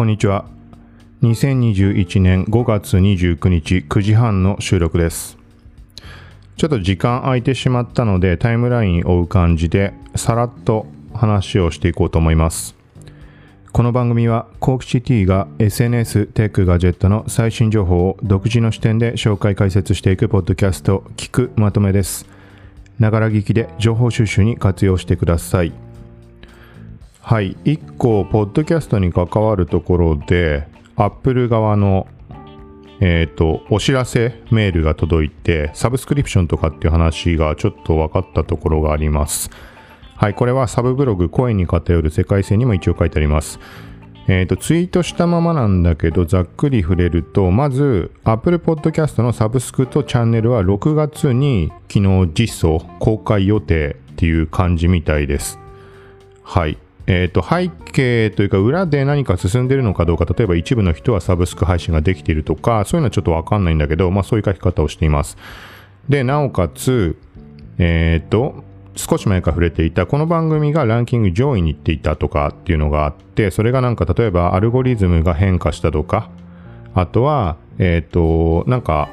こんにちは。2021年5月29日9時半の収録です。ちょっと時間空いてしまったのでタイムラインを追う感じでさらっと話をしていこうと思います。この番組はコークシティが SNS、テック、ガジェットの最新情報を独自の視点で紹介解説していくポッドキャスト聞くまとめです。ながら聞きで情報収集に活用してください。はい、1個、ポッドキャストに関わるところで、Apple 側の、え、ー、と、お知らせメールが届いて、サブスクリプションとかっていう話がちょっと分かったところがあります。はい、これはサブブログ、声に偏る世界線にも一応書いてあります。え、ー、と、ツイートしたままなんだけど、ざっくり触れると、まず、Apple Podcast のサブスクとチャンネルは6月に昨日実装公開予定っていう感じみたいです。はい。えーと、背景というか裏で何か進んでるのかどうか例えば一部の人はサブスク配信ができているとかそういうのはちょっとわかんないんだけど、まあ、そういう書き方をしています。でなおかつえっ、ー、と少し前から触れていたこの番組がランキング上位に行っていたとかっていうのがあってそれがなんか例えばアルゴリズムが変化したとかあとはえっ、ー、となんか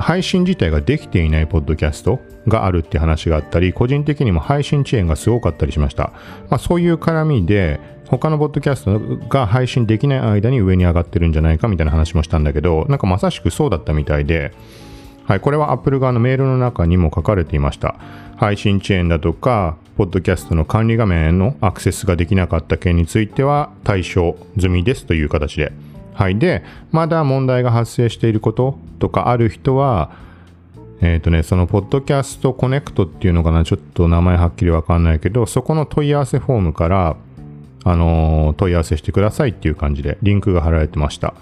配信自体ができていないポッドキャストがあるって話があったり、個人的にも配信遅延がすごかったりしました。まあ、そういう絡みで、他のポッドキャストが配信できない間に上に上がってるんじゃないかみたいな話もしたんだけど、なんかまさしくそうだったみたいで、はい、これは Apple 側のメールの中にも書かれていました。配信遅延だとか、ポッドキャストの管理画面へのアクセスができなかった件については対象済みですという形で。はい。で、まだ問題が発生していることとかある人は、えっ、ー、とね、そのポッドキャストコネクトっていうのかな、ちょっと名前はっきりわかんないけど、そこの問い合わせフォームから、あのー、問い合わせしてくださいっていう感じでリンクが貼られてました。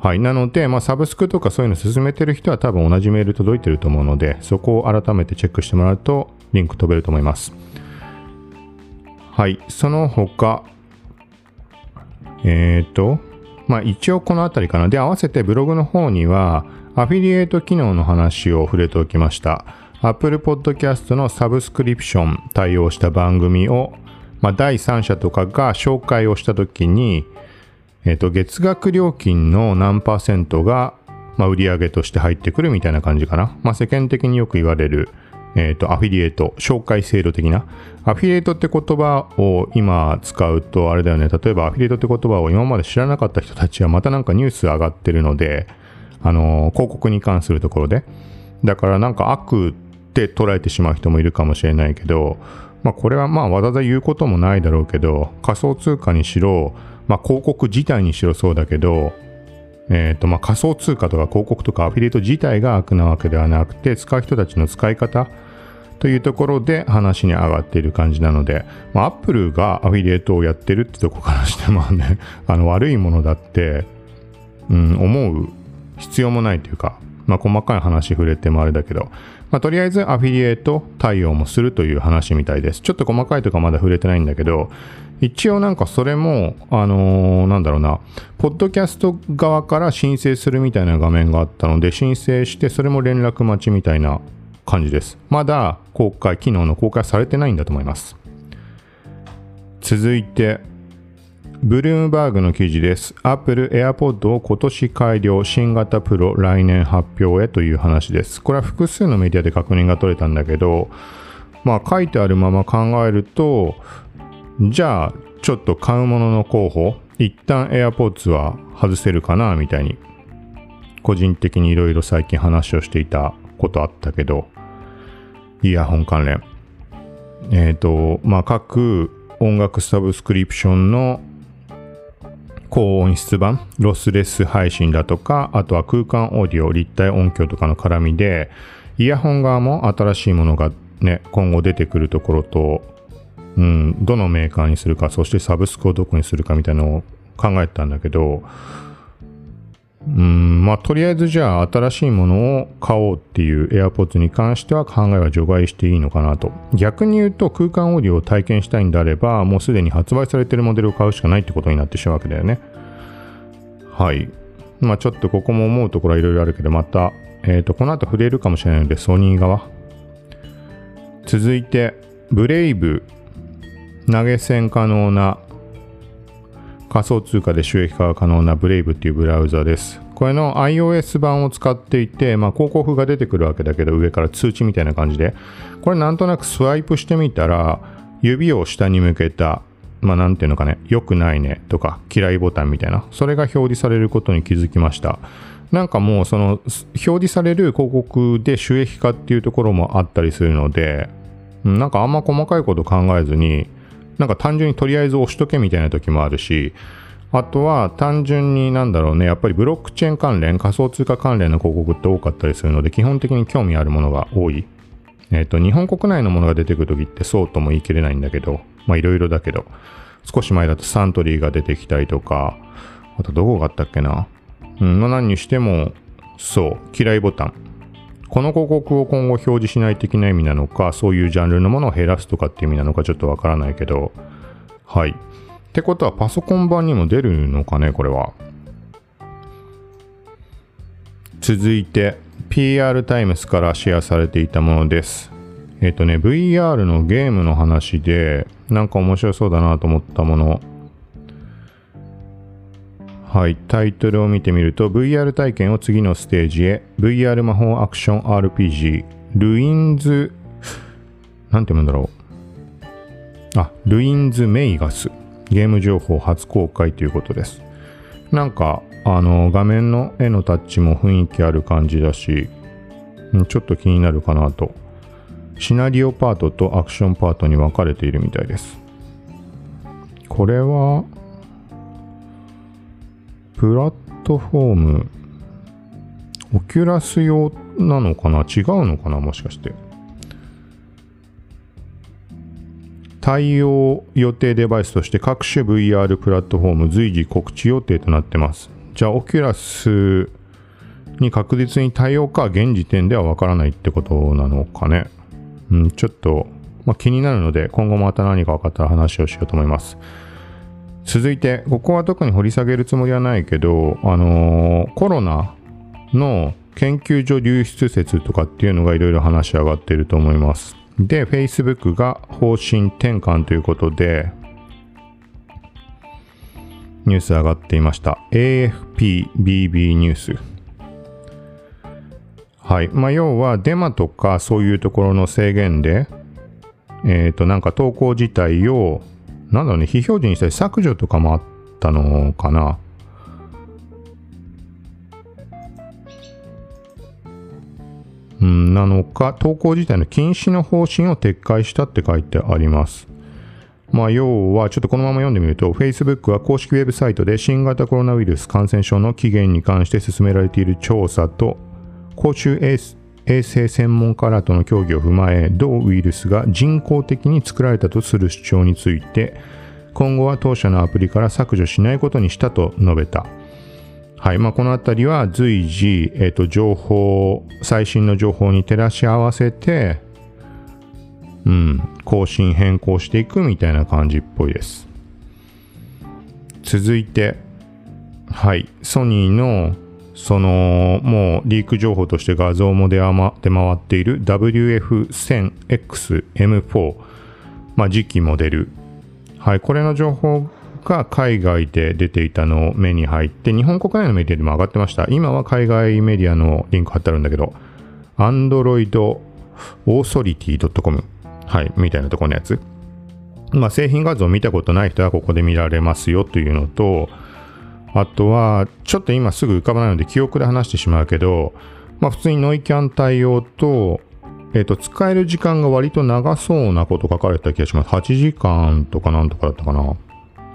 はい。なので、まあ、サブスクとかそういうの進めてる人は多分同じメール届いてると思うので、そこを改めてチェックしてもらうと、リンク飛べると思います。はい。その他、えっ、ー、と、まあ、一応この辺りかな。で、合わせてブログの方には、アフィリエイト機能の話を触れておきました。Apple Podcast のサブスクリプション対応した番組を、まあ、第三者とかが紹介をしたときに、えっ、ー、と、月額料金の何パーセントが、まあ、売上として入ってくるみたいな感じかな。まあ、世間的によく言われる、えっ、ー、と、アフィリエイト、紹介制度的な。アフィリエイトって言葉を今使うと、あれだよね、例えばアフィリエイトって言葉を今まで知らなかった人たちはまたなんかニュース上がってるので、あの、広告に関するところで。だからなんか悪って捉えてしまう人もいるかもしれないけど、まあこれはまあわざわざ言うこともないだろうけど、仮想通貨にしろ、まあ広告自体にしろそうだけど、えっ、ー、と、まあ、仮想通貨とか広告とかアフィリエイト自体が悪なわけではなくて、使う人たちの使い方というところで話に上がっている感じなので、アップルがアフィリエイトをやってるってとこからしてもね、あの、悪いものだって、うん、思う必要もないというか、まあ、細かい話触れてもあれだけど、まあ、とりあえずアフィリエイト対応もするという話みたいです。ちょっと細かいとかまだ触れてないんだけど、一応なんかそれも、あのー、なんだろうな、ポッドキャスト側から申請するみたいな画面があったので、申請して、それも連絡待ちみたいな感じです。まだ公開、機能の公開されてないんだと思います。続いて、ブルームバーグの記事です。Apple AirPod を今年改良、新型プロ来年発表へという話です。これは複数のメディアで確認が取れたんだけど、まあ書いてあるまま考えると、じゃあ、ちょっと買うものの候補、一旦 AirPods は外せるかな、みたいに、個人的にいろいろ最近話をしていたことあったけど、イヤホン関連。えっ、ー、と、まあ、各音楽サブスクリプションの高音質版、ロスレス配信だとか、あとは空間オーディオ、立体音響とかの絡みで、イヤホン側も新しいものがね、今後出てくるところとうん、どのメーカーにするか、そしてサブスクをどこにするかみたいなのを考えたんだけど、うん、まあ、とりあえずじゃあ新しいものを買おうっていう AirPods に関しては考えは除外していいのかなと。逆に言うと空間オーディオを体験したいんであれば、もうすでに発売されてるモデルを買うしかないってことになってしまうわけだよね。はい。まあちょっとここも思うところはいろいろあるけど、また、えっ、ー、と、この後触れるかもしれないので、ソニー側。続いて、ブレイブ投げ銭可能な仮想通貨で収益化が可能な Brave っていうブラウザです。これの iOS 版を使っていて、まあ、広告が出てくるわけだけど、上から通知みたいな感じで、これなんとなくスワイプしてみたら、指を下に向けた、まあ、なんていうのかね、良くないねとか、嫌いボタンみたいな、それが表示されることに気づきました。なんかもう、その、表示される広告で収益化っていうところもあったりするので、なんかあんま細かいこと考えずに、なんか単純にとりあえず押しとけみたいな時もあるし、あとは単純になんだろうね、やっぱりブロックチェーン関連、仮想通貨関連の広告って多かったりするので、基本的に興味あるものが多い。えっ、ー、と、日本国内のものが出てくる時ってそうとも言い切れないんだけど、まあいろいろだけど、少し前だとサントリーが出てきたりとか、あとどこがあったっけな。うん、まあ何にしても、そう、嫌いボタン。この広告を今後表示しない的な意味なのか、そういうジャンルのものを減らすとかっていう意味なのかちょっとわからないけど、はい。ってことはパソコン版にも出るのかね、これは。続いて、PR タイムスからシェアされていたものです。えっ、ー、とね、VR のゲームの話で、なんか面白そうだなと思ったものはい、タイトルを見てみると VR 体験を次のステージへ。VR 魔法アクション RPG ルインズなんて読むんだろう。あ、ルインズメイガス。ゲーム情報初公開ということです。なんかあの画面の絵のタッチも雰囲気ある感じだしちょっと気になるかなと。シナリオパートとアクションパートに分かれているみたいです。これはプラットフォーム、オキュラス用なのかな？違うのかな？もしかして。対応予定デバイスとして各種 VR プラットフォーム随時告知予定となってます。じゃあ、オキュラスに確実に対応か現時点ではわからないってことなのかね？うん、ちょっと、まあ、気になるので今後また何か分かったら話をしようと思います。続いて、ここは特に掘り下げるつもりはないけど、あのー、コロナの研究所流出説とかっていうのがいろいろ話し上がっていると思います。で、Facebook が方針転換ということで、ニュース上がっていました。AFPBB ニュース。はい。まあ、要はデマとかそういうところの制限で、えっ、ー、と、なんか投稿自体をなんだろうね、非表示にしたり削除とかもあったのかな。なのか、投稿自体の禁止の方針を撤回したって書いてあります。まあ、要は、ちょっとこのまま読んでみると、Facebook は公式ウェブサイトで新型コロナウイルス感染症の起源に関して進められている調査と、公衆衛衛生専門家らとの協議を踏まえ同ウイルスが人工的に作られたとする主張について今後は当社のアプリから削除しないことにしたと述べた。はいまあ、このあたりは随時、えーと、情報、最新の情報に照らし合わせて、うん、更新変更していくみたいな感じっぽいです。続いて、はい、ソニーのそのもうリーク情報として画像も出回っている WF1000XM4、まあ、次期モデル、はい、これの情報が海外で出ていたのを目に入って日本国内のメディアでも上がってました。今は海外メディアのリンク貼ってあるんだけど Android Authority.com はいみたいなところのやつ。まあ製品画像を見たことない人はここで見られますよというのとあとは、ちょっと今すぐ浮かばないので記憶で話してしまうけど、まあ普通にノイキャン対応と、えっ、ー、と、使える時間が割と長そうなこと書かれた気がします。8時間とかなんとかだったかな。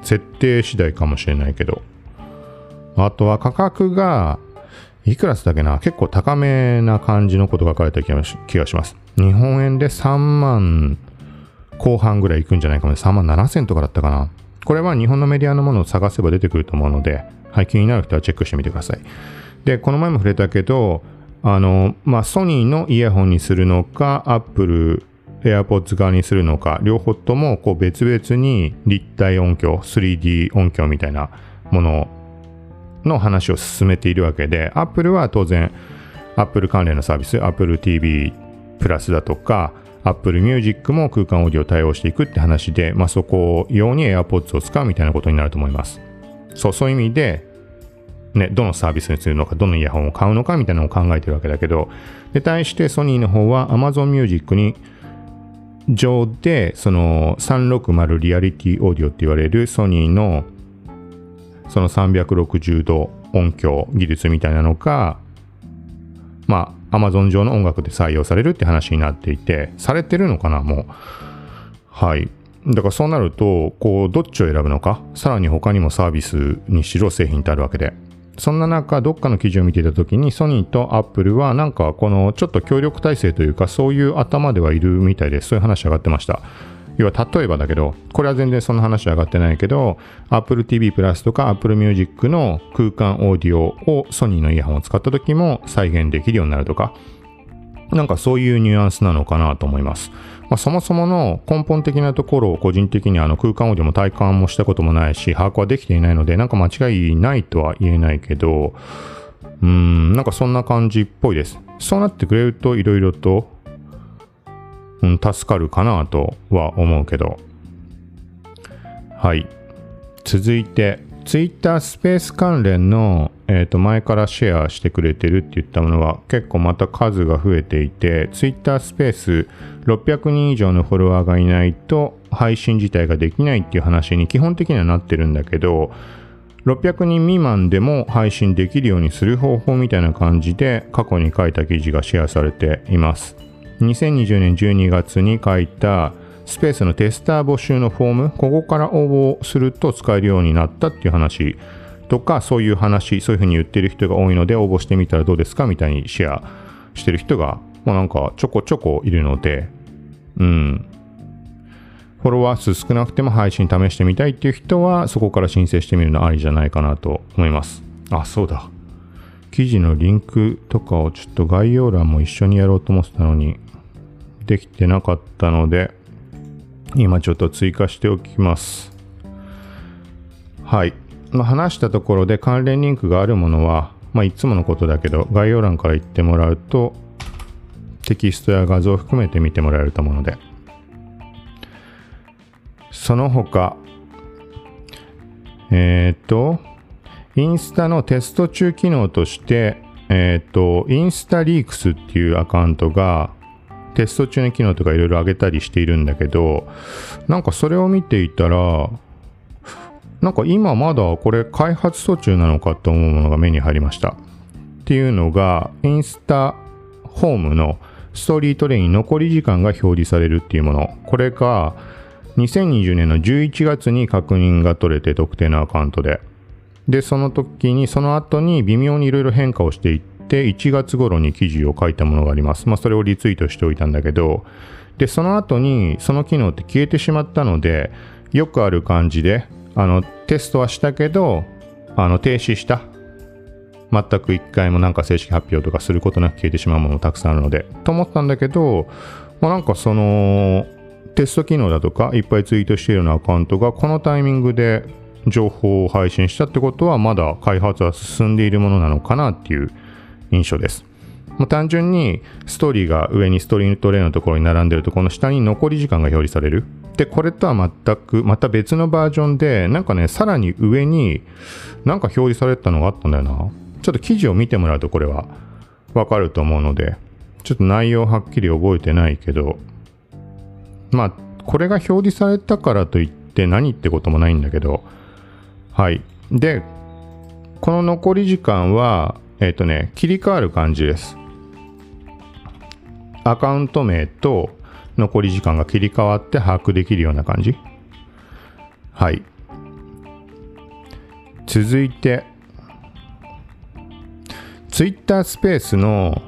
設定次第かもしれないけど。あとは価格が、いくらすだけな結構高めな感じのこと書かれた気がします。日本円で3万後半ぐらいいくんじゃないかもね。3万7千とかだったかな。これは日本のメディアのものを探せば出てくると思うので、はい、気になる人はチェックしてみてください。で、この前も触れたけど、あの、まあ、ソニーのイヤホンにするのか、アップル AirPods 側にするのか、両方ともこう別々に立体音響、3D 音響みたいなものの話を進めているわけで、Apple は当然 Apple 関連のサービス、Apple TV プラスだとか、Apple Music も空間オーディオ対応していくって話で、まあ、そこ用に AirPods を使うみたいなことになると思います。そうそういう意味でね、どのサービスにするのか、どのイヤホンを買うのかみたいなのを考えてるわけだけど、で、対してソニーの方は Amazon Music に上で、その360リアリティオーディオって言われるソニーのその360度音響技術みたいなのが、まあ、Amazon 上の音楽で採用されるって話になっていて、されてるのかな、もう。はい。だからそうなると、こう、どっちを選ぶのか、さらに他にもサービスにしろ製品ってあるわけで。そんな中、どっかの記事を見ていた時に、ソニーとアップルは、なんかこのちょっと協力体制というか、そういう頭ではいるみたいです。そういう話上がってました。要は例えばだけど、これは全然そんな話上がってないけど、Apple TV プラスとか Apple Music の空間オーディオをソニーのイヤホンを使った時も再現できるようになるとか、なんかそういうニュアンスなのかなと思います。まあ、そもそもの根本的なところを個人的にあの空間オーディオも体感もしたこともないし、把握はできていないので、なんか間違いないとは言えないけど、うーん、なんかそんな感じっぽいです。そうなってくれるといろいろとうん、助かるかなとは思うけど。はい。続いて、Twitter スペース関連の、えー、と前からシェアしてくれてるって言ったものは結構また数が増えていて Twitter スペース600人以上のフォロワーがいないと配信自体ができないっていう話に基本的にはなってるんだけど600人未満でも配信できるようにする方法みたいな感じで過去に書いた記事がシェアされています2020年12月に書いたスペースのテスター募集のフォーム、ここから応募すると使えるようになったっていう話とか、そういう話、そういうふうに言ってる人が多いので応募してみたらどうですかみたいにシェアしてる人が、まあ、なんかちょこちょこいるので、うん。フォロワー数少なくても配信試してみたいっていう人は、そこから申請してみるのありじゃないかなと思います。あ、そうだ。記事のリンクとかをちょっと概要欄も一緒にやろうと思ってたのに、できてなかったので、今ちょっと追加しておきます。はい。まあ、話したところで関連リンクがあるものは、まあ、いつものことだけど、概要欄から言ってもらうと、テキストや画像を含めて見てもらえると思うので。その他、えっ、と、インスタのテスト中機能として、えっ、ー、と、インスタリークスっていうアカウントが、テスト中の機能とかいろいろ上げたりしているんだけど、なんかそれを見ていたら、なんか今まだこれ開発途中なのかと思うものが目に入りました。っていうのが、インスタホームのストーリートレイン残り時間が表示されるっていうもの。これが2020年の11月に確認が取れて特定のアカウントで。で、その時に、その後に微妙にいろいろ変化をしていって、1月頃に記事を書いたものがあります。まあ、それをリツイートしておいたんだけど、で、その後にその機能って消えてしまったので、よくある感じで、あの、テストはしたけど、あの、停止した。全く一回もなんか正式発表とかすることなく消えてしまうものたくさんあるので、と思ったんだけど、まあ、なんかその、テスト機能だとかいっぱいツイートしているようなアカウントがこのタイミングで情報を配信したってことはまだ開発は進んでいるものなのかなっていう印象です。もう単純にストーリーが上にストリートレイのところに並んでるとこの下に残り時間が表示される。で、これとは全く、また別のバージョンで、なんかね、さらに上になんか表示されたのがあったんだよな。ちょっと記事を見てもらうとこれはわかると思うので、ちょっと内容はっきり覚えてないけど、まあ、これが表示されたからといって何ってこともないんだけど、はい。で、この残り時間は、えっ、ー、とね、切り替わる感じです。アカウント名と残り時間が切り替わって把握できるような感じ。はい。続いて、Twitter スペースの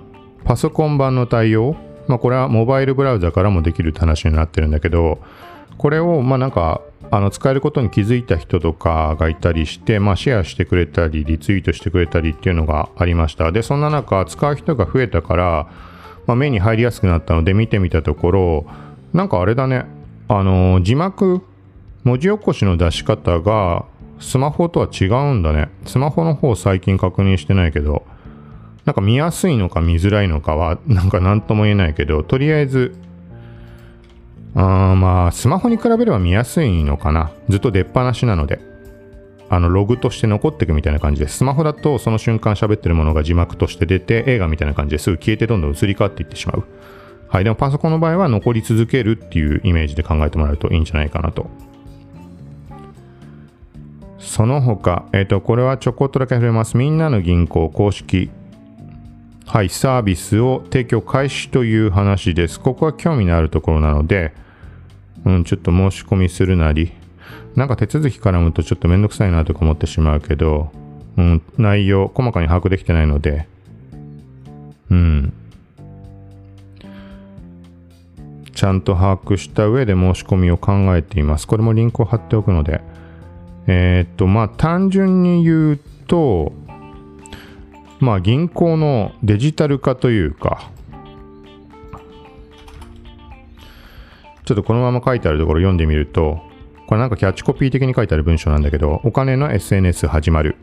パソコン版の対応。まあこれはモバイルブラウザからもできるって話になってるんだけど、これをまあなんかあの使えることに気づいた人とかがいたりして、まあ、シェアしてくれたりリツイートしてくれたりっていうのがありました。でそんな中使う人が増えたから、まあ、目に入りやすくなったので見てみたところなんかあれだね。あの字幕文字起こしの出し方がスマホとは違うんだね。スマホの方最近確認してないけどなんか見やすいのか見づらいのかはなんか何とも言えないけどとりあえずあまあ、スマホに比べれば見やすいのかな。ずっと出っ放しなので。あのログとして残っていくみたいな感じです。スマホだとその瞬間喋ってるものが字幕として出て映画みたいな感じですぐ消えてどんどん移り変わっていってしまう。はい。でもパソコンの場合は残り続けるっていうイメージで考えてもらうといいんじゃないかなと。その他、えっ、ー、と、これはちょこっとだけ触れます。みんなの銀行公式はい、サービスを提供開始という話です。ここは興味のあるところなので、うん、ちょっと申し込みするなり、なんか手続き絡むとちょっとめんどくさいなとか思ってしまうけど、うん、内容、細かに把握できてないので、うん。ちゃんと把握した上で申し込みを考えています。これもリンクを貼っておくので。えー、っと、まあ、単純に言うと、まあ、銀行のデジタル化というか、ちょっとこのまま書いてあるところ読んでみると、これなんかキャッチコピー的に書いてある文章なんだけど、お金の SNS 始まる。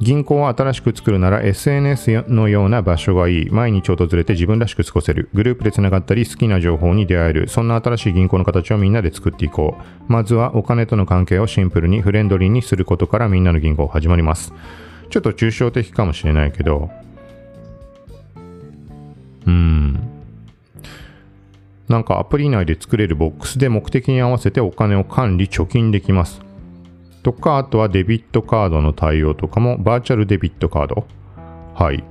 銀行を新しく作るなら SNS のような場所がいい。毎日訪れて自分らしく過ごせる。グループでつながったり好きな情報に出会える。そんな新しい銀行の形をみんなで作っていこう。まずはお金との関係をシンプルにフレンドリーにすることからみんなの銀行始まります。ちょっと抽象的かもしれないけど、うん。なんかアプリ内で作れるボックスで目的に合わせてお金を管理、貯金できます。とか、あとはデビットカードの対応とかも、バーチャルデビットカード。はい。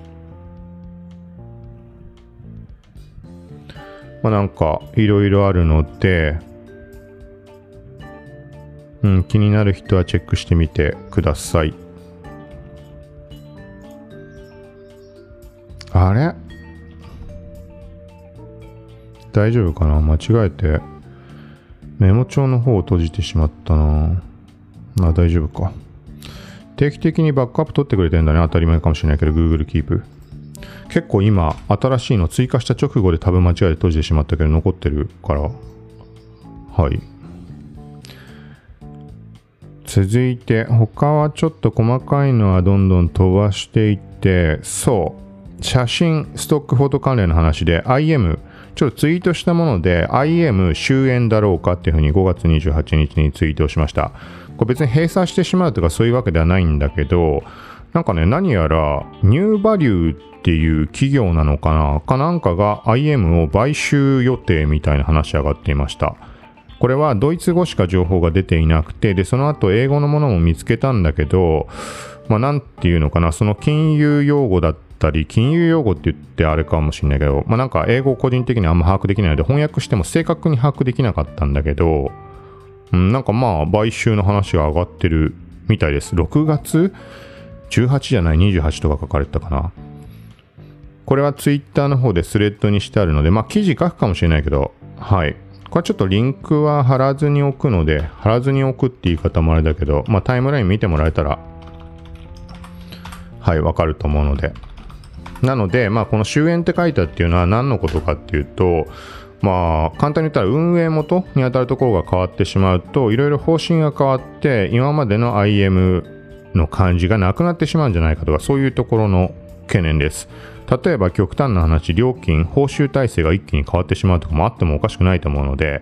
まあなんか、いろいろあるので、うん、気になる人はチェックしてみてください。あれ？大丈夫かな？間違えて。メモ帳の方を閉じてしまったな。あ大丈夫か。定期的にバックアップ取ってくれてるんだね。当たり前かもしれないけど Google Keep 結構今新しいの追加した直後で多分間違えて閉じてしまったけど残ってるから。はい。続いて他はちょっと細かいのはどんどん飛ばしていってそう。写真、ストックフォト関連の話で IM、ちょっとツイートしたもので IM 終焉だろうかっていうふうに5月28日にツイートしました。これ別に閉鎖してしまうとかそういうわけではないんだけど、なんかね、何やらニューバリューっていう企業なのかなかなんかが IM を買収予定みたいな話上がっていました。これはドイツ語しか情報が出ていなくて、で、その後英語のものも見つけたんだけど、まあなんていうのかな、その金融用語だったったり、金融用語って言ってあれかもしれないけど、まあなんか英語個人的にあんま把握できないので、翻訳しても正確に把握できなかったんだけど、うん、なんかまあ買収の話が上がってるみたいです。6月？18じゃない？28とか書かれてたかな。これはツイッターの方でスレッドにしてあるので、まあ記事書くかもしれないけど、はい。これちょっとリンクは貼らずに置くので、貼らずに置くって言い方もあれだけど、まあタイムライン見てもらえたら、はい、わかると思うので、なので、まあ、この終焉って書いたっていうのは何のことかっていうと、まあ、簡単に言ったら運営元に当たるところが変わってしまうと、いろいろ方針が変わって、今までの IM の感じがなくなってしまうんじゃないかとか、そういうところの懸念です。例えば極端な話、料金、報酬体制が一気に変わってしまうとかもあってもおかしくないと思うので、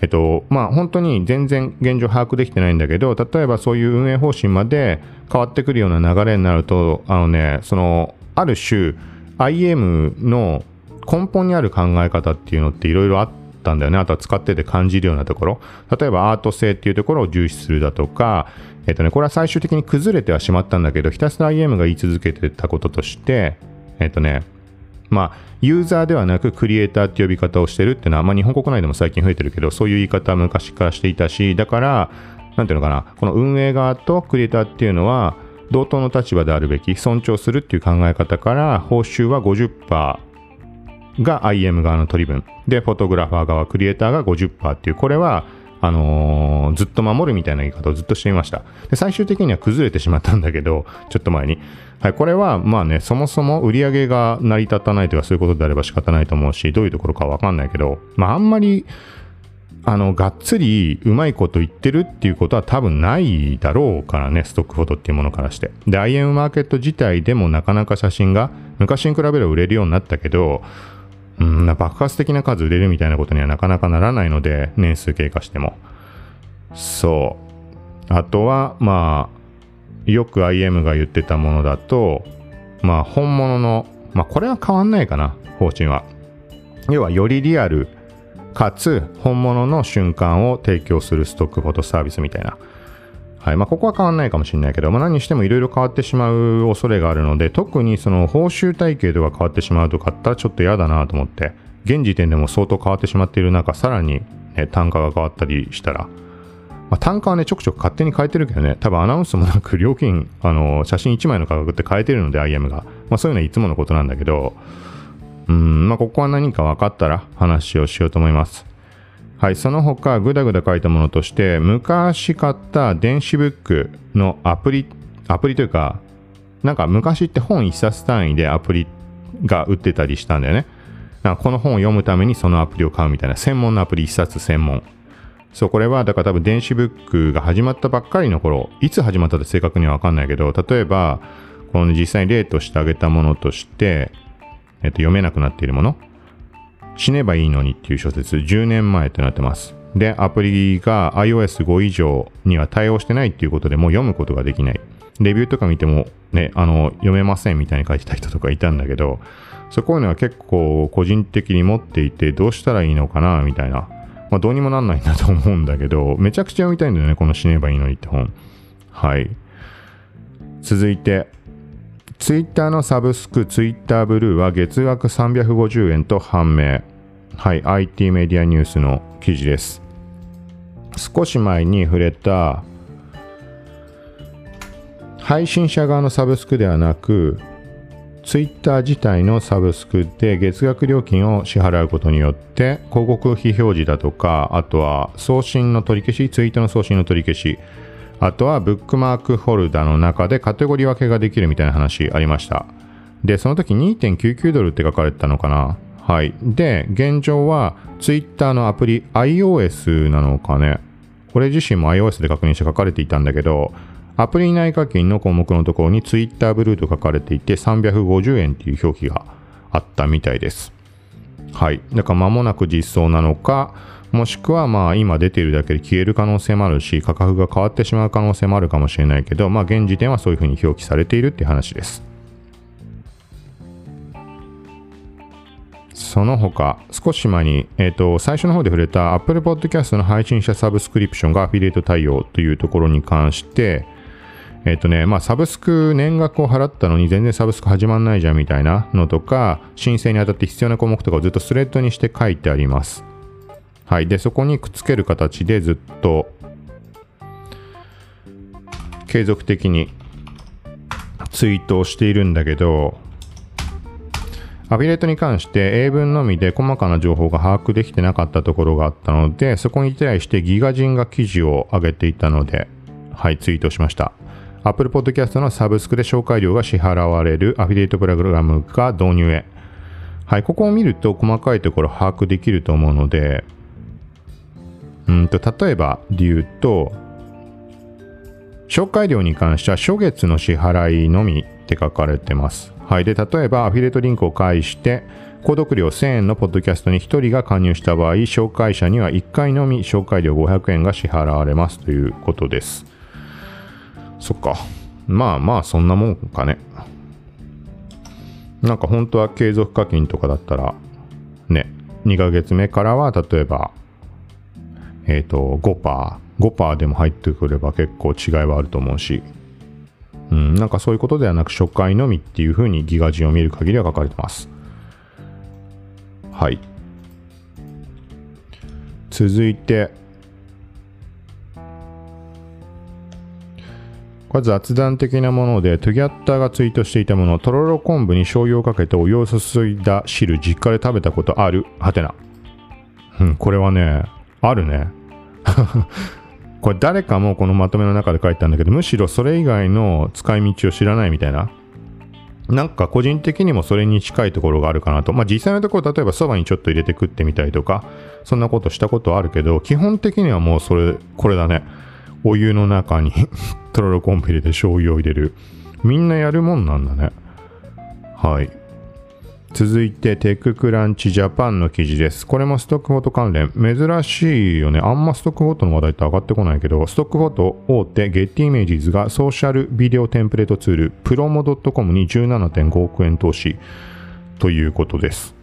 えっと、まあ本当に全然現状把握できてないんだけど、例えばそういう運営方針まで変わってくるような流れになると、あのね、そのある種 IM の根本にある考え方っていうのっていろいろあったんだよね。あとは使ってて感じるようなところ。例えばアート性っていうところを重視するだとか、えっとね、これは最終的に崩れてはしまったんだけど、ひたすら IM が言い続けてたこととして、えっとね、まあ、ユーザーではなくクリエイターって呼び方をしてるっていうのは、まあ、日本国内でも最近増えてるけど、そういう言い方は昔からしていたし、だから、なんていうのかな、この運営側とクリエイターっていうのは、同等の立場であるべき尊重するっていう考え方から報酬は50%が IM 側の取り分。でフォトグラファー側クリエイターが50%っていう。これはあのー、ずっと守るみたいな言い方をずっとしていました。で最終的には崩れてしまったんだけどちょっと前に、はい、これはまあねそもそも売り上げが成り立たないとかそういうことであれば仕方ないと思うしどういうところかわかんないけどまああんまりあの、がっつりうまいこと言ってるっていうことは多分ないだろうからね、ストックフォトっていうものからして。で、IM マーケット自体でもなかなか写真が昔に比べれば売れるようになったけど、うん、爆発的な数売れるみたいなことにはなかなかならないので、年数経過しても。そう。あとはまあよく IM が言ってたものだとまあ本物のまあこれは変わんないかな方針は要はよりリアルかつ本物の瞬間を提供するストックフォトサービスみたいなはいまあ、ここは変わんないかもしれないけど、まあ、何にしてもいろいろ変わってしまう恐れがあるので、特にその報酬体系とか変わってしまうとかあったらちょっと嫌だなと思って、現時点でも相当変わってしまっている中、さらに、ね、単価が変わったりしたら、まあ、単価はね、ちょくちょく勝手に変えてるけどね、多分アナウンスもなく料金、あの、写真1枚の価格って変えてるので、IM が。まあ、そういうのはいつものことなんだけど、うん、まあ、ここは何か分かったら話をしようと思います。はい、その他、ぐだぐだ書いたものとして、昔買った電子ブックのアプリ、アプリというか、なんか昔って本一冊単位でアプリが売ってたりしたんだよね。なんかこの本を読むためにそのアプリを買うみたいな、専門のアプリ一冊専門。そう、これは、だから多分電子ブックが始まったばっかりの頃、いつ始まったって正確にはわかんないけど、例えば、この実際に例として挙げたものとして、えっと、読めなくなっているもの。死ねばいいのにっていう小説10年前となってます。で、アプリが iOS5 以上には対応してないっていうことでもう読むことができない。レビューとか見てもね、あの、読めませんみたいに書いてた人とかいたんだけど、そこいうのは結構個人的に持っていてどうしたらいいのかなみたいな。まあどうにもなんないんだと思うんだけど、めちゃくちゃ読みたいんだよね、この死ねばいいのにって本。はい。続いて、ツイッターのサブスク、ツイッターブルーは月額350円と判明。はい、IT メディアニュースの記事です。少し前に触れた、配信者側のサブスクではなく、ツイッター自体のサブスクで月額料金を支払うことによって広告非表示だとかあとは送信の取り消しツイートの送信の取り消しあとはブックマークホルダーの中でカテゴリー分けができるみたいな話ありました。で、その時2.99ドルって書かれてたのかな？はい。で、現状は Twitter のアプリ iOS なのかね？これ自身も iOS で確認して書かれていたんだけど、アプリ内課金の項目のところに Twitter ブルーと書かれていて350円っていう表記があったみたいです。はい。だから間もなく実装なのか、もしくはまあ今出ているだけで消える可能性もあるし価格が変わってしまう可能性もあるかもしれないけどまあ現時点はそういうふうに表記されているっていう話ですその他少し前に、えーと、最初の方で触れた Apple Podcast の配信者サブスクリプションがアフィリエイト対応というところに関してえっ、ー、とね、まあ、サブスク年額を払ったのに全然サブスク始まんないじゃんみたいなのとか、申請にあたって必要な項目とかをずっとスレッドにして書いてあります。はい。で、そこにくっつける形でずっと継続的にツイートをしているんだけど、アフィリエイトに関して英文のみで細かな情報が把握できてなかったところがあったので、そこに対してギガ人が記事を上げていたので、はい、ツイートしました。Apple Podcast のサブスクで紹介料が支払われるアフィリエイトプログラムが導入へ。はい、ここを見ると細かいところ把握できると思うので、うんと、例えばで言うと、紹介料に関しては初月の支払いのみって書かれてます。はい。で、例えばアフィリエイトリンクを介して、購読料1000円のポッドキャストに1人が加入した場合、紹介者には1回のみ紹介料500円が支払われますということです。そっか。まあまあ、そんなもんかね。なんか本当は継続課金とかだったら、ね、2ヶ月目からは例えばえっ、ー、と、5%、5%でも入ってくれば結構違いはあると思うし、うん、なんかそういうことではなく初回のみっていうふうにギガ人を見る限りは書かれてます。はい。続いて、これ雑談的なもので、トゥギャッターがツイートしていたもの、とろろ昆布に醤油をかけてお湯を注いだ汁、実家で食べたことある？はてな。うん、これはね、あるね。これ誰かもこのまとめの中で書いたんだけど、むしろそれ以外の使い道を知らないみたいな。なんか個人的にもそれに近いところがあるかなと。まあ実際のところ、例えばそばにちょっと入れて食ってみたりとか、そんなことしたことあるけど、基本的にはもうそれ、これだね。お湯の中にとろろコンフィレで醤油を入れる。みんなやるもんなんだね。はい。続いて、テッククランチジャパンの記事です。これもストックフォト関連。珍しいよね。あんまストックフォトの話題って上がってこないけど、ストックフォト大手ゲッティイメージズがソーシャルビデオテンプレートツール、プロモ .com に17.5億円投資ということです。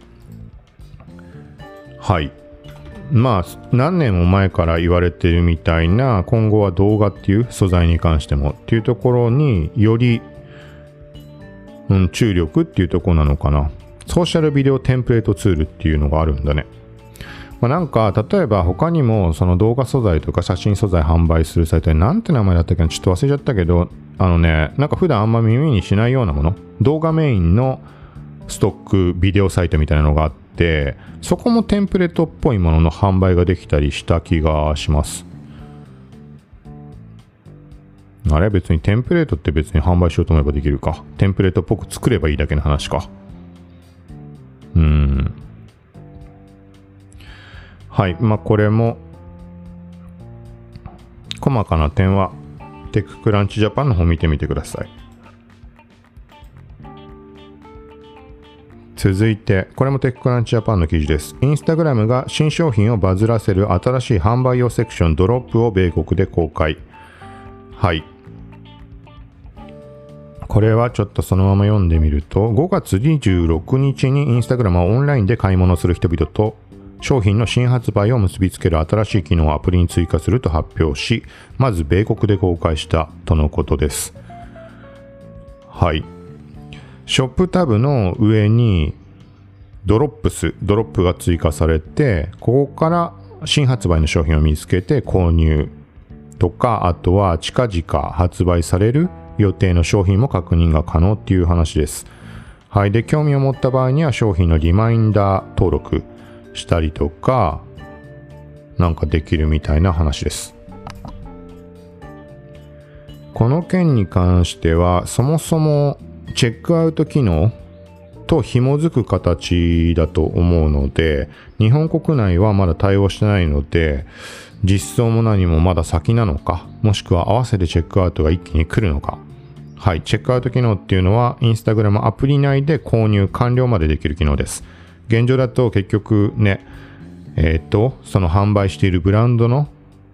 はい。まあ、何年も前から言われてるみたいな、今後は動画っていう素材に関してもっていうところにより、うん、注力っていうところなのかな。ソーシャルビデオテンプレートツールっていうのがあるんだね。まあ、なんか、例えば他にもその動画素材とか写真素材販売するサイトでなんて名前だったっけちょっと忘れちゃったけど、あのね、なんか普段あんま耳にしないようなもの、動画メインのストックビデオサイトみたいなのがあって、そこもテンプレートっぽいものの販売ができたりした気がします。あれ？別にテンプレートって別に販売しようと思えばできるか。テンプレートっぽく作ればいいだけの話か。うん。はい。まあ、これも、細かな点は、テッククランチジャパンの方見てみてください。続いて、これもテッククランチジャパンの記事です。インスタグラムが新商品をバズらせる新しい販売用セクションドロップを米国で公開。はい。これはちょっとそのまま読んでみると、5月26日にインスタグラムはオンラインで買い物する人々と商品の新発売を結びつける新しい機能をアプリに追加すると発表し、まず米国で公開したとのことです。はい。ショップタブの上にドロップス、ドロップが追加されて、ここから新発売の商品を見つけて購入とか、あとは近々発売される予定の商品も確認が可能っていう話です。はい。で、興味を持った場合には商品のリマインダー登録したりとか、なんかできるみたいな話です。この件に関しては、そもそもチェックアウト機能と紐づく形だと思うので、日本国内はまだ対応してないので、実装も何もまだ先なのか、もしくは合わせてチェックアウトが一気に来るのか、はい、チェックアウト機能っていうのは、インスタグラムアプリ内で購入完了までできる機能です。現状だと結局ね、えっ、と、その販売しているブランドの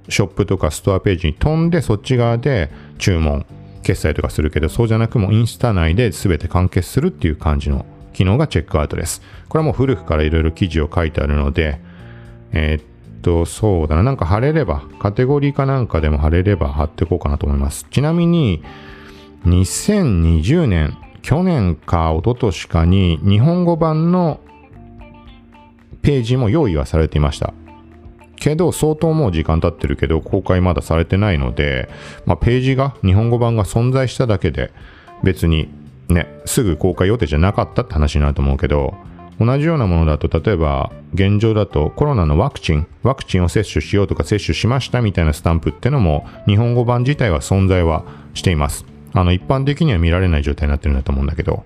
ショップとかストアページに飛んで、そっち側で注文、決済とかするけど、そうじゃなくもインスタ内で全て完結するっていう感じの機能がチェックアウトです。これはもう古くからいろいろ記事を書いてあるので、えっと、そうだな。なんか貼れれば、カテゴリーかなんかでも貼れれば貼っていこうかなと思います。ちなみに、2020年、去年か一昨年かに日本語版のページも用意はされていました。けど、相当もう時間経ってるけど、公開まだされてないので、まあ、ページが、日本語版が存在しただけで、別にね、すぐ公開予定じゃなかったって話になると思うけど、同じようなものだと、例えば、現状だとコロナのワクチン、ワクチンを接種しようとか接種しましたみたいなスタンプってのも、日本語版自体は存在はしています。あの、一般的には見られない状態になってるんだと思うんだけど、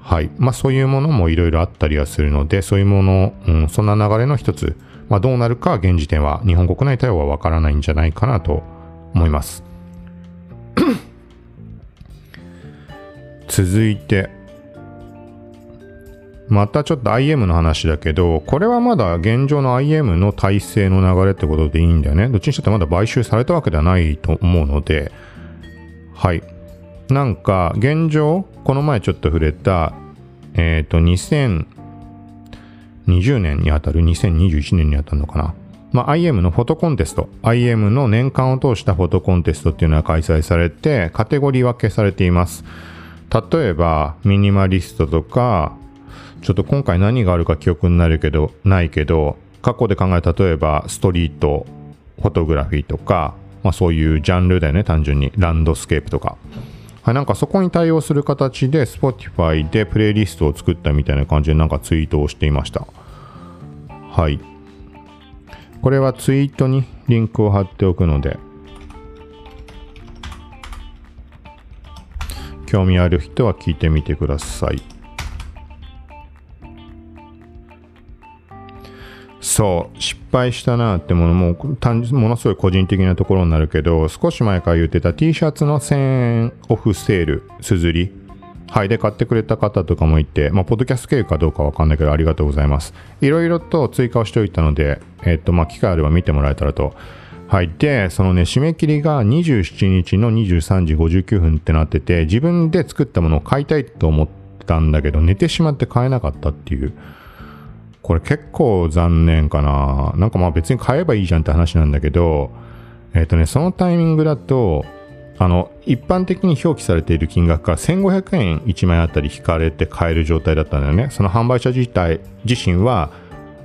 はい。まあ、そういうものもいろいろあったりはするので、そういうもの、うん、そんな流れの一つ、まあ、どうなるか現時点は日本国内対応はわからないんじゃないかなと思います。続いて、またちょっと IM の話だけど、これはまだ現状の IM の体制の流れってことでいいんだよね。どっちにしたってまだ買収されたわけではないと思うので、はい。なんか、現状、この前ちょっと触れた、えっ、ー、と、2020年にあたる、2021年にあたるのかな。まあ、IM のフォトコンテスト、IM の年間を通したフォトコンテストっていうのは開催されて、カテゴリー分けされています。例えば、ミニマリストとか、ちょっと今回何があるか記憶になるけど、ないけど、過去で考え例えば、ストリート、フォトグラフィーとか、まあそういうジャンルだよね、単純に。ランドスケープとか。はい、なんかそこに対応する形で Spotify でプレイリストを作ったみたいな感じでなんかツイートをしていました。はい。これはツイートにリンクを貼っておくので、興味ある人は聞いてみてください。そう、失敗したなってものも、ものすごい個人的なところになるけど、少し前から言ってた T シャツの1000円オフセール、すずりはい。で、買ってくれた方とかもいて、まあ、ポッドキャスト経由かどうかわかんないけど、ありがとうございます。いろいろと追加をしておいたので、えっ、と、まあ、機会あれば見てもらえたらと。はい。で、そのね、締め切りが27日の23時59分ってなってて、自分で作ったものを買いたいと思ったんだけど、寝てしまって買えなかったっていう。これ結構残念かな。なんかまあ別に買えばいいじゃんって話なんだけど、えっ、ー、とね、そのタイミングだと、あの、一般的に表記されている金額から1500円1枚あたり引かれて買える状態だったんだよね。その販売者自体、自身は、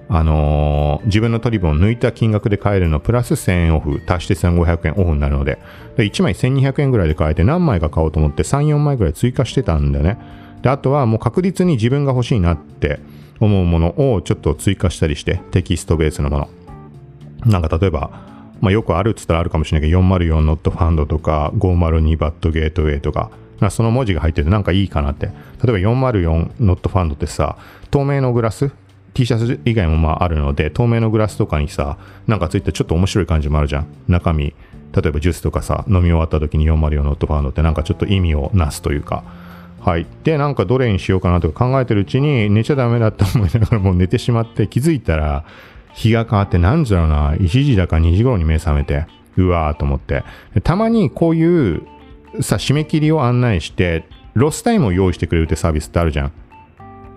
あのー、自分の取り分を抜いた金額で買えるのプラス1000円オフ、足して1500円オフになるので、で1枚1200円ぐらいで買えて何枚か買おうと思って3、4枚ぐらい追加してたんだよね。で、あとはもう確実に自分が欲しいなって思うものをちょっと追加したりして、テキストベースのもの。なんか例えば、まあ、よくあるっつったらあるかもしれないけど、404ノットファンドとか、502バットゲートウェイとか、その文字が入っててなんかいいかなって。例えば404ノットファンドってさ、透明のグラス？T シャツ以外もまああるので、透明のグラスとかにさ、なんかついてちょっと面白い感じもあるじゃん。中身、例えばジュースとかさ、飲み終わった時に404ノットファンドってなんかちょっと意味をなすというか。はい。で、なんかどれにしようかなとか考えてるうちに寝ちゃダメだって思いながらもう寝てしまって気づいたら、日が変わって何時だろうな、1時だか2時頃に目覚めて、うわーと思って。たまにこういうさ、締め切りを案内して、ロスタイムを用意してくれるってサービスってあるじゃん。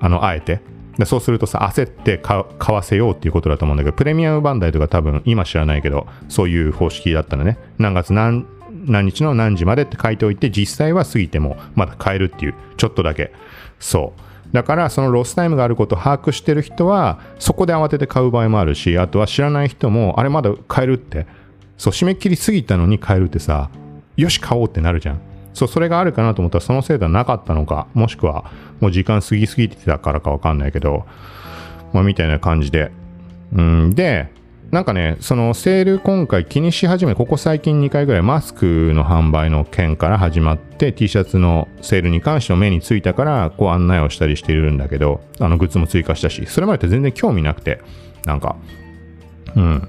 あの、あえて。でそうするとさ、焦って買わせようっていうことだと思うんだけど、プレミアムバンダイとか多分今知らないけど、そういう方式だったのね。何月何何日の何時までって書いておいて、実際は過ぎてもまだ買えるっていう、ちょっとだけ。そう。だからそのロスタイムがあることを把握してる人はそこで慌てて買う場合もあるしあとは知らない人もあれまだ買えるって。そう締め切りすぎたのに買えるってさよし買おうってなるじゃん。そうそれがあるかなと思ったらそのせいではなかったのかもしくはもう時間過ぎすぎてたからかわかんないけど。まあみたいな感じで。うん。でなんかね、そのセール今回気にし始め、ここ最近2回ぐらいマスクの販売の件から始まって T シャツのセールに関しても目についたからこう案内をしたりしているんだけど、あのグッズも追加したし、それまでって全然興味なくて、なんか、うん。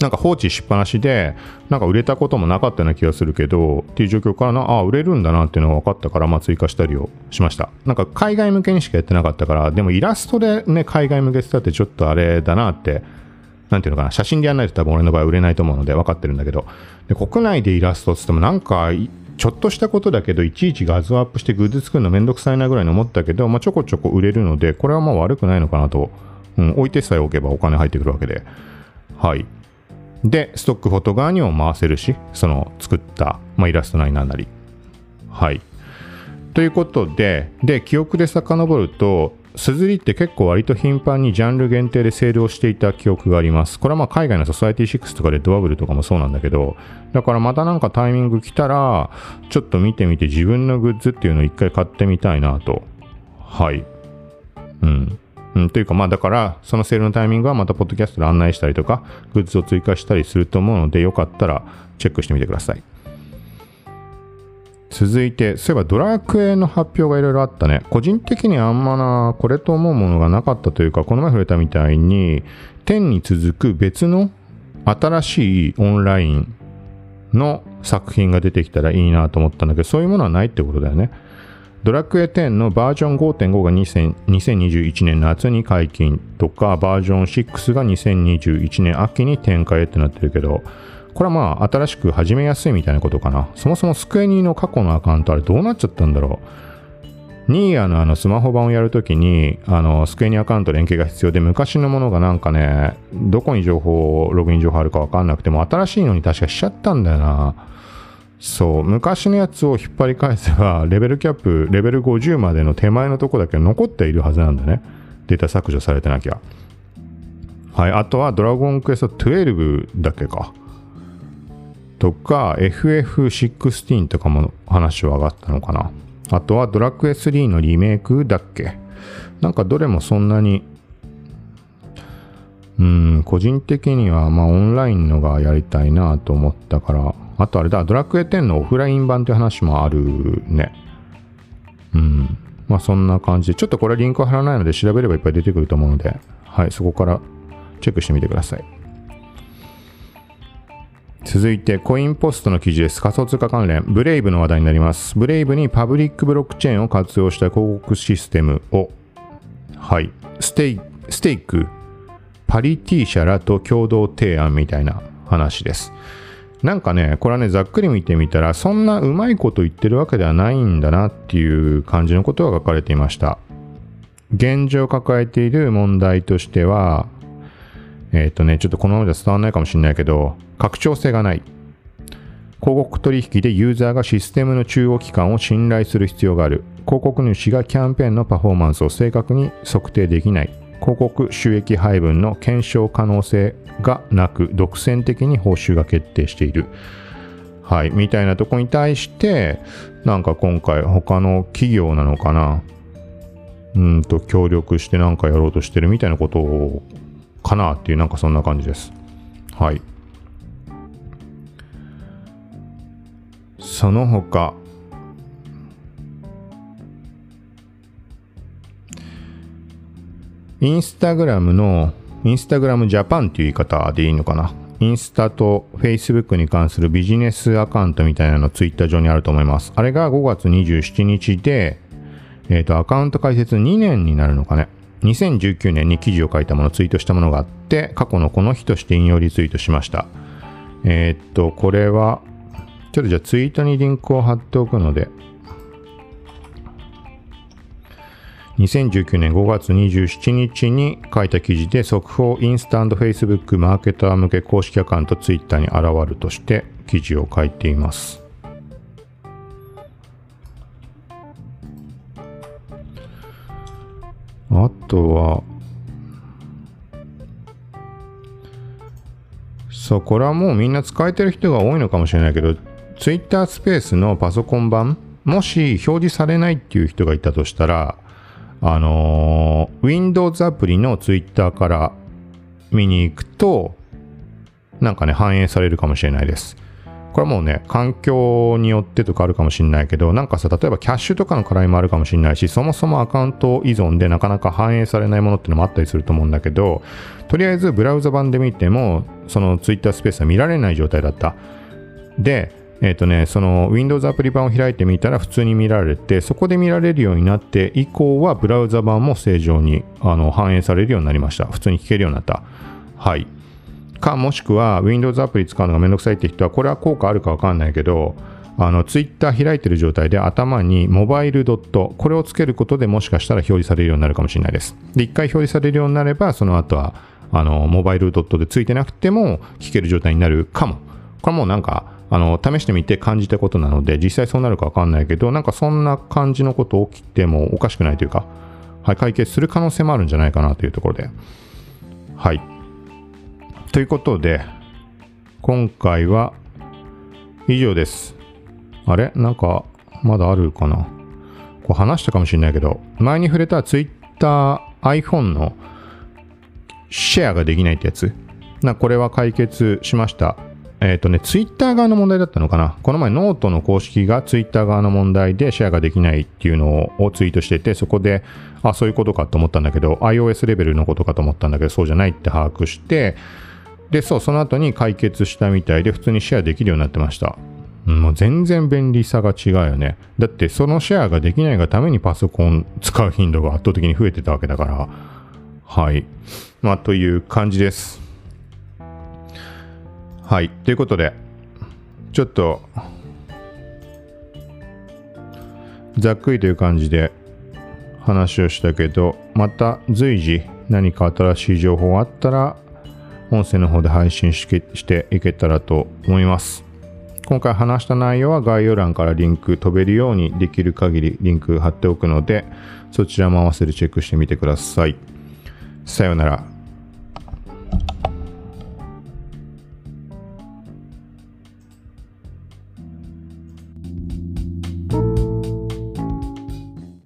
なんか放置しっぱなしで、なんか売れたこともなかったような気がするけど、っていう状況からな、ああ、売れるんだなっていうのが分かったから、まあ追加したりをしました。なんか海外向けにしかやってなかったから、でもイラストでね、海外向けってたってちょっとあれだなってなんていうのかな、写真でやらないと多分俺の場合売れないと思うので分かってるんだけど、で国内でイラストっつってもなんか、ちょっとしたことだけど、いちいち画像アップしてグッズ作るのめんどくさいなぐらいに思ったけど、まあ、ちょこちょこ売れるので、これはまあ悪くないのかなと、うん、置いてさえおけばお金入ってくるわけで。はい。で、ストックフォト側にも回せるし、その作った、まあ、イラストなりなんなり。はい。ということで、で、記憶で遡ると、すずりって結構割と頻繁にジャンル限定でセールをしていた記憶があります。これはまあ海外のソサエティ6とかレッドバブルとかもそうなんだけど、だからまたなんかタイミング来たら、ちょっと見てみて自分のグッズっていうのを一回買ってみたいなと。はい。うん。うん、というかまあだからそのセールのタイミングはまたポッドキャストで案内したりとかグッズを追加したりすると思うのでよかったらチェックしてみてください。続いて、そういえばドラクエの発表がいろいろあったね。個人的にあんまな、これと思うものがなかったというか、この前触れたみたいに、10に続く別の新しいオンラインの作品が出てきたらいいなと思ったんだけど、そういうものはないってことだよね。ドラクエ10のバージョン5.5が2021年夏に解禁とか、バージョン6が2021年秋に展開ってなってるけど、これはまあ新しく始めやすいみたいなことかな。そもそもスクエニの過去のアカウントあれどうなっちゃったんだろう。ニーヤのあのスマホ版をやるときに、あの、スクエニアカウント連携が必要で、昔のものがなんかね、どこに情報、ログイン情報あるかわかんなくても、新しいのに確かしちゃったんだよな。そう、昔のやつを引っ張り返せば、レベルキャップ、レベル50までの手前のとこだけ残っているはずなんだね。データ削除されてなきゃ。はい、あとはドラゴンクエスト12だけか。とか FF16 とかも話は上がったのかな。あとはドラクエ3のリメイクだっけなんかどれもそんなに、うん、個人的にはまあオンラインのがやりたいなと思ったから、あとあれだ、ドラクエ10のオフライン版って話もあるね。うん。まあそんな感じで、ちょっとこれリンク貼らないので調べればいっぱい出てくると思うので、はい、そこからチェックしてみてください。続いてコインポストの記事です。仮想通貨関連。ブレイブの話題になります。ブレイブにパブリックブロックチェーンを活用した広告システムを。はい。ステイステーク。パリティ社らと共同提案みたいな話です。なんかね、これはね、ざっくり見てみたら、そんなうまいこと言ってるわけではないんだなっていう感じのことが書かれていました。現状抱えている問題としては、えっ、ー、とね、ちょっとこのままじゃ伝わらないかもしれないけど、拡張性がない。広告取引でユーザーがシステムの中央機関を信頼する必要がある。広告主がキャンペーンのパフォーマンスを正確に測定できない。広告収益配分の検証可能性がなく、独占的に報酬が決定している。はい、みたいなとこに対して、なんか今回他の企業なのかな、うんと協力してなんかやろうとしてるみたいなことをかなっていう、なんかそんな感じです。はい。その他、インスタグラムの、インスタグラムジャパンっていう言い方でいいのかな。インスタとフェイスブックに関するビジネスアカウントみたいなのツイッター上にあると思います。あれが5月27日で、えっ、ー、と、アカウント開設2年になるのかね。2019年に記事を書いたもの、ツイートしたものがあって、過去のこの日として引用リツイートしました。えっ、と、これは、ちょっとじゃあツイートにリンクを貼っておくので、2019年5月27日に書いた記事で速報インスタントフェイスブックマーケター向け公式アカウントツイッターに現るとして記事を書いています。あとは、そう、これはもうみんな使えてる人が多いのかもしれないけど、ツイッタースペースのパソコン版、もし表示されないっていう人がいたとしたら、あのー、Windows アプリの Twitter から見に行くと、なんかね、反映されるかもしれないです。これはもうね、環境によってとかあるかもしれないけど、なんかさ、例えばキャッシュとかの課題もあるかもしれないし、そもそもアカウント依存でなかなか反映されないものってのもあったりすると思うんだけど、とりあえずブラウザ版で見ても、その Twitter スペースは見られない状態だった。で、えっ、ー、とね、その Windows アプリ版を開いてみたら普通に見られて、そこで見られるようになって以降はブラウザ版も正常にあの反映されるようになりました。普通に聞けるようになった。はい。か、もしくは Windows アプリ使うのがめんどくさいって人は、これは効果あるかわかんないけど、あの、Twitter 開いてる状態で頭にモバイルドット、これをつけることでもしかしたら表示されるようになるかもしれないです。で、一回表示されるようになれば、その後は、あの、モバイルドットでついてなくても聞ける状態になるかも。これはもうなんか、あの、試してみて感じたことなので、実際そうなるかわかんないけど、なんかそんな感じのこと起きてもおかしくないというか、はい、解決する可能性もあるんじゃないかなというところで。はい。ということで、今回は以上です。あれ？なんか、まだあるかな？こう話したかもしれないけど、前に触れた Twitter、iPhone のシェアができないってやつ？な、これは解決しました。えっ、ー、とね、ツイッター側の問題だったのかな？この前ノートの公式がツイッター側の問題でシェアができないっていうのをツイートしてて、そこで、あ、そういうことかと思ったんだけど、iOS レベルのことかと思ったんだけど、そうじゃないって把握して、で、そう、その後に解決したみたいで、普通にシェアできるようになってました。もう全然便利さが違うよね。だってそのシェアができないがためにパソコン使う頻度が圧倒的に増えてたわけだから。はい。まあ、という感じです。はい。ということで、ちょっと、ざっくりという感じで話をしたけど、また随時何か新しい情報があったら、音声の方で配信していけたらと思います。今回話した内容は概要欄からリンク飛べるようにできる限りリンク貼っておくので、そちらも合わせてチェックしてみてください。さようなら。